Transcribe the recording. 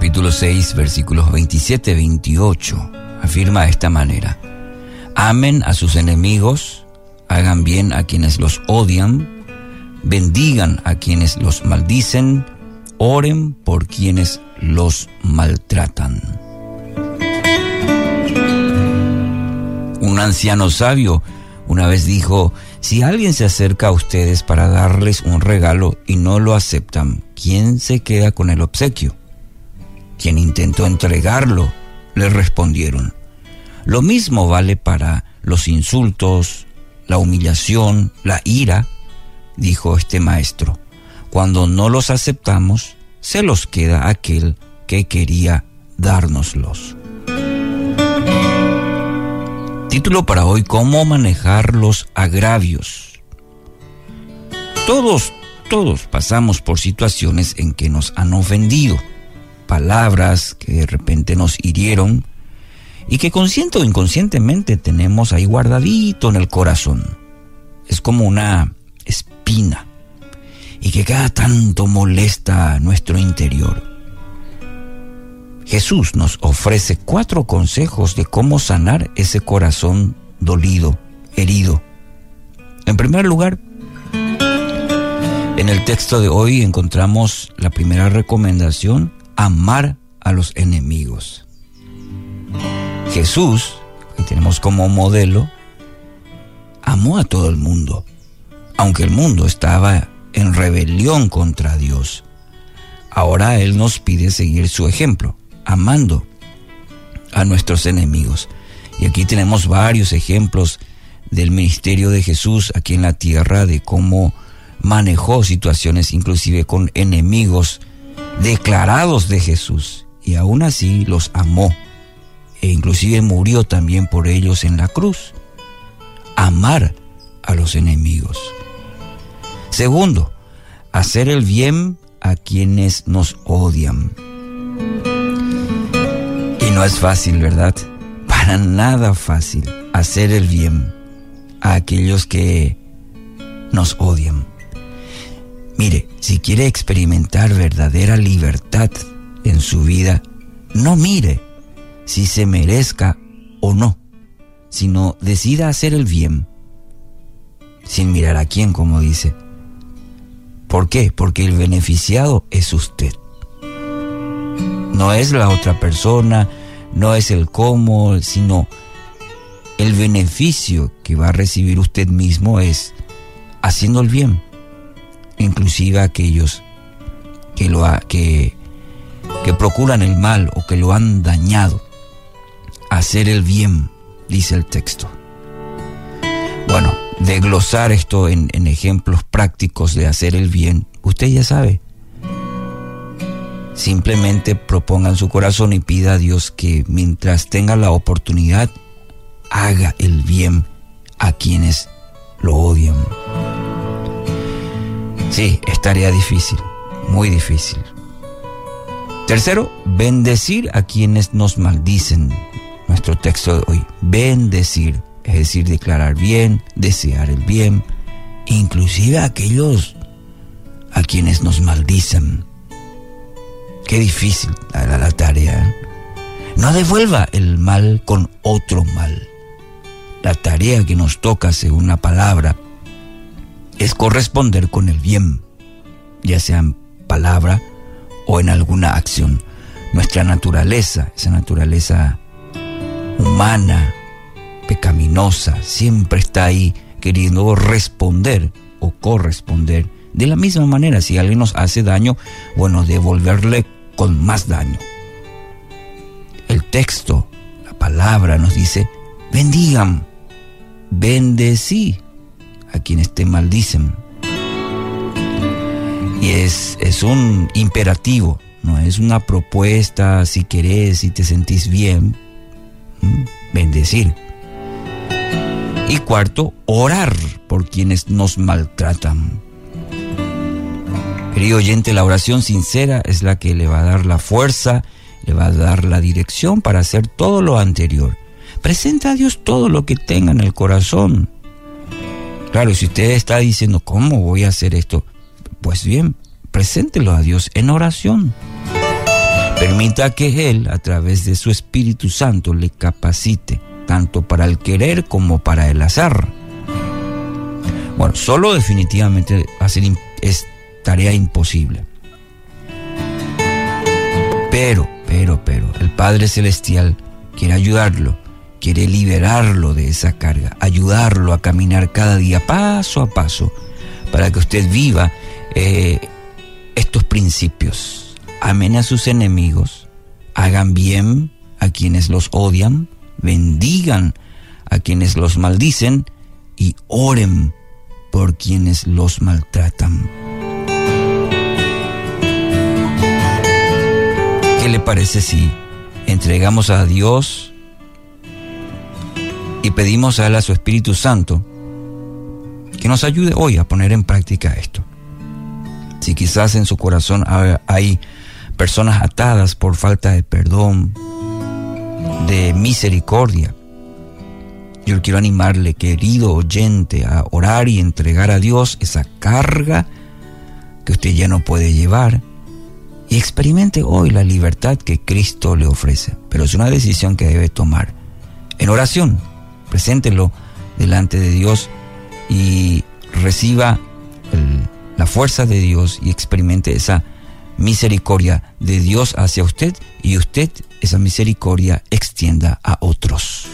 capítulo 6, versículos 27-28, afirma de esta manera, amen a sus enemigos, hagan bien a quienes los odian, bendigan a quienes los maldicen, oren por quienes los maltratan. Un anciano sabio una vez dijo, si alguien se acerca a ustedes para darles un regalo y no lo aceptan, ¿quién se queda con el obsequio? Quien intentó entregarlo, le respondieron. Lo mismo vale para los insultos, la humillación, la ira, dijo este maestro. Cuando no los aceptamos, se los queda aquel que quería dárnoslos. Título para hoy, ¿Cómo manejar los agravios? Todos, todos pasamos por situaciones en que nos han ofendido, palabras que de repente nos hirieron y que consciente o inconscientemente tenemos ahí guardadito en el corazón. Es como una espina y que cada tanto molesta nuestro interior. Jesús nos ofrece cuatro consejos de cómo sanar ese corazón dolido, herido. En primer lugar, en el texto de hoy encontramos la primera recomendación, amar a los enemigos. Jesús, que tenemos como modelo, amó a todo el mundo, aunque el mundo estaba en rebelión contra Dios. Ahora Él nos pide seguir su ejemplo amando a nuestros enemigos. Y aquí tenemos varios ejemplos del ministerio de Jesús aquí en la tierra, de cómo manejó situaciones inclusive con enemigos declarados de Jesús y aún así los amó e inclusive murió también por ellos en la cruz. Amar a los enemigos. Segundo, hacer el bien a quienes nos odian no es fácil, ¿verdad? Para nada fácil hacer el bien a aquellos que nos odian. Mire, si quiere experimentar verdadera libertad en su vida, no mire si se merezca o no, sino decida hacer el bien, sin mirar a quién, como dice. ¿Por qué? Porque el beneficiado es usted. No es la otra persona, no es el cómo, sino el beneficio que va a recibir usted mismo es haciendo el bien, inclusive aquellos que, lo que, que procuran el mal o que lo han dañado. Hacer el bien, dice el texto. Bueno, desglosar esto en, en ejemplos prácticos de hacer el bien, usted ya sabe, Simplemente propongan su corazón y pida a Dios que mientras tenga la oportunidad, haga el bien a quienes lo odian. Sí, es tarea difícil, muy difícil. Tercero, bendecir a quienes nos maldicen. Nuestro texto de hoy, bendecir, es decir, declarar bien, desear el bien, inclusive a aquellos a quienes nos maldicen. Qué difícil la, la tarea. ¿eh? No devuelva el mal con otro mal. La tarea que nos toca, según la palabra, es corresponder con el bien, ya sea en palabra o en alguna acción. Nuestra naturaleza, esa naturaleza humana, pecaminosa, siempre está ahí queriendo responder o corresponder. De la misma manera, si alguien nos hace daño, bueno, devolverle con más daño. El texto, la palabra nos dice, bendigan, bendecí a quienes te maldicen. Y es, es un imperativo, no es una propuesta si querés, si te sentís bien, bendecir. Y cuarto, orar por quienes nos maltratan. Querido oyente, la oración sincera es la que le va a dar la fuerza, le va a dar la dirección para hacer todo lo anterior. Presenta a Dios todo lo que tenga en el corazón. Claro, si usted está diciendo, ¿cómo voy a hacer esto? Pues bien, preséntelo a Dios en oración. Permita que Él, a través de su Espíritu Santo, le capacite, tanto para el querer como para el hacer. Bueno, solo definitivamente hacer es tarea imposible. Pero, pero, pero, el Padre Celestial quiere ayudarlo, quiere liberarlo de esa carga, ayudarlo a caminar cada día paso a paso para que usted viva eh, estos principios. Amen a sus enemigos, hagan bien a quienes los odian, bendigan a quienes los maldicen y oren por quienes los maltratan. ¿Qué le parece si entregamos a Dios pedimos a Él, a su Espíritu Santo, que nos ayude hoy a poner en práctica esto? Si quizás en su corazón hay personas atadas por falta de perdón, de misericordia, yo quiero animarle, querido oyente, a orar y entregar a Dios esa carga que usted ya no puede llevar y experimente hoy la libertad que Cristo le ofrece. Pero es una decisión que debe tomar en oración. Preséntelo delante de Dios y reciba la fuerza de Dios y experimente esa misericordia de Dios hacia usted y usted esa misericordia extienda a otros.